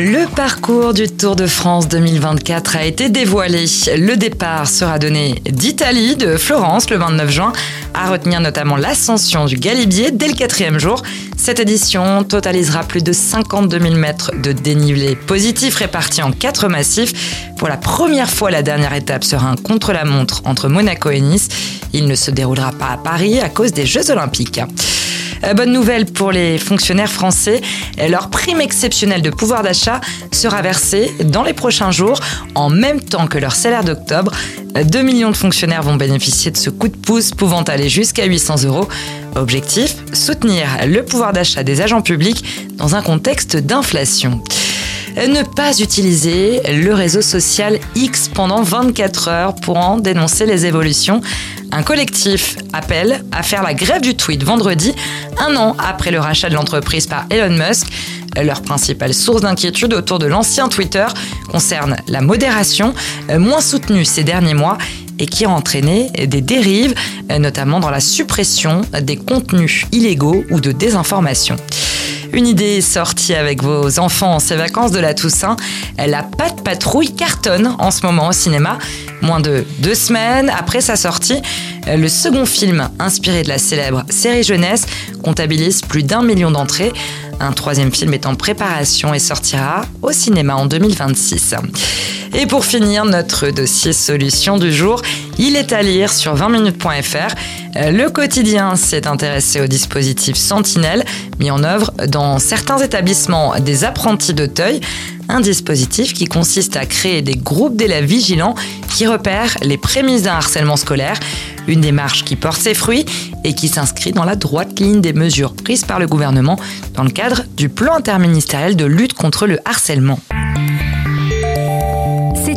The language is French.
Le parcours du Tour de France 2024 a été dévoilé. Le départ sera donné d'Italie, de Florence, le 29 juin, à retenir notamment l'ascension du Galibier dès le quatrième jour. Cette édition totalisera plus de 52 000 mètres de dénivelé positif répartis en quatre massifs. Pour la première fois, la dernière étape sera un contre-la-montre entre Monaco et Nice. Il ne se déroulera pas à Paris à cause des Jeux Olympiques. Euh, bonne nouvelle pour les fonctionnaires français, leur prime exceptionnelle de pouvoir d'achat sera versée dans les prochains jours en même temps que leur salaire d'octobre. 2 millions de fonctionnaires vont bénéficier de ce coup de pouce pouvant aller jusqu'à 800 euros. Objectif, soutenir le pouvoir d'achat des agents publics dans un contexte d'inflation. Ne pas utiliser le réseau social X pendant 24 heures pour en dénoncer les évolutions. Un collectif appelle à faire la grève du tweet vendredi, un an après le rachat de l'entreprise par Elon Musk. Leur principale source d'inquiétude autour de l'ancien Twitter concerne la modération, moins soutenue ces derniers mois et qui a entraîné des dérives, notamment dans la suppression des contenus illégaux ou de désinformation. Une idée sortie avec vos enfants en ces vacances de la Toussaint. La Patte Patrouille cartonne en ce moment au cinéma. Moins de deux semaines après sa sortie, le second film inspiré de la célèbre série jeunesse comptabilise plus d'un million d'entrées. Un troisième film est en préparation et sortira au cinéma en 2026. Et pour finir, notre dossier solution du jour, il est à lire sur 20minutes.fr. Le quotidien s'est intéressé au dispositif Sentinelle, mis en œuvre dans certains établissements des apprentis d'Auteuil. Un dispositif qui consiste à créer des groupes d'élèves vigilants qui repèrent les prémices d'un harcèlement scolaire. Une démarche qui porte ses fruits et qui s'inscrit dans la droite ligne des mesures prises par le gouvernement dans le cadre du plan interministériel de lutte contre le harcèlement.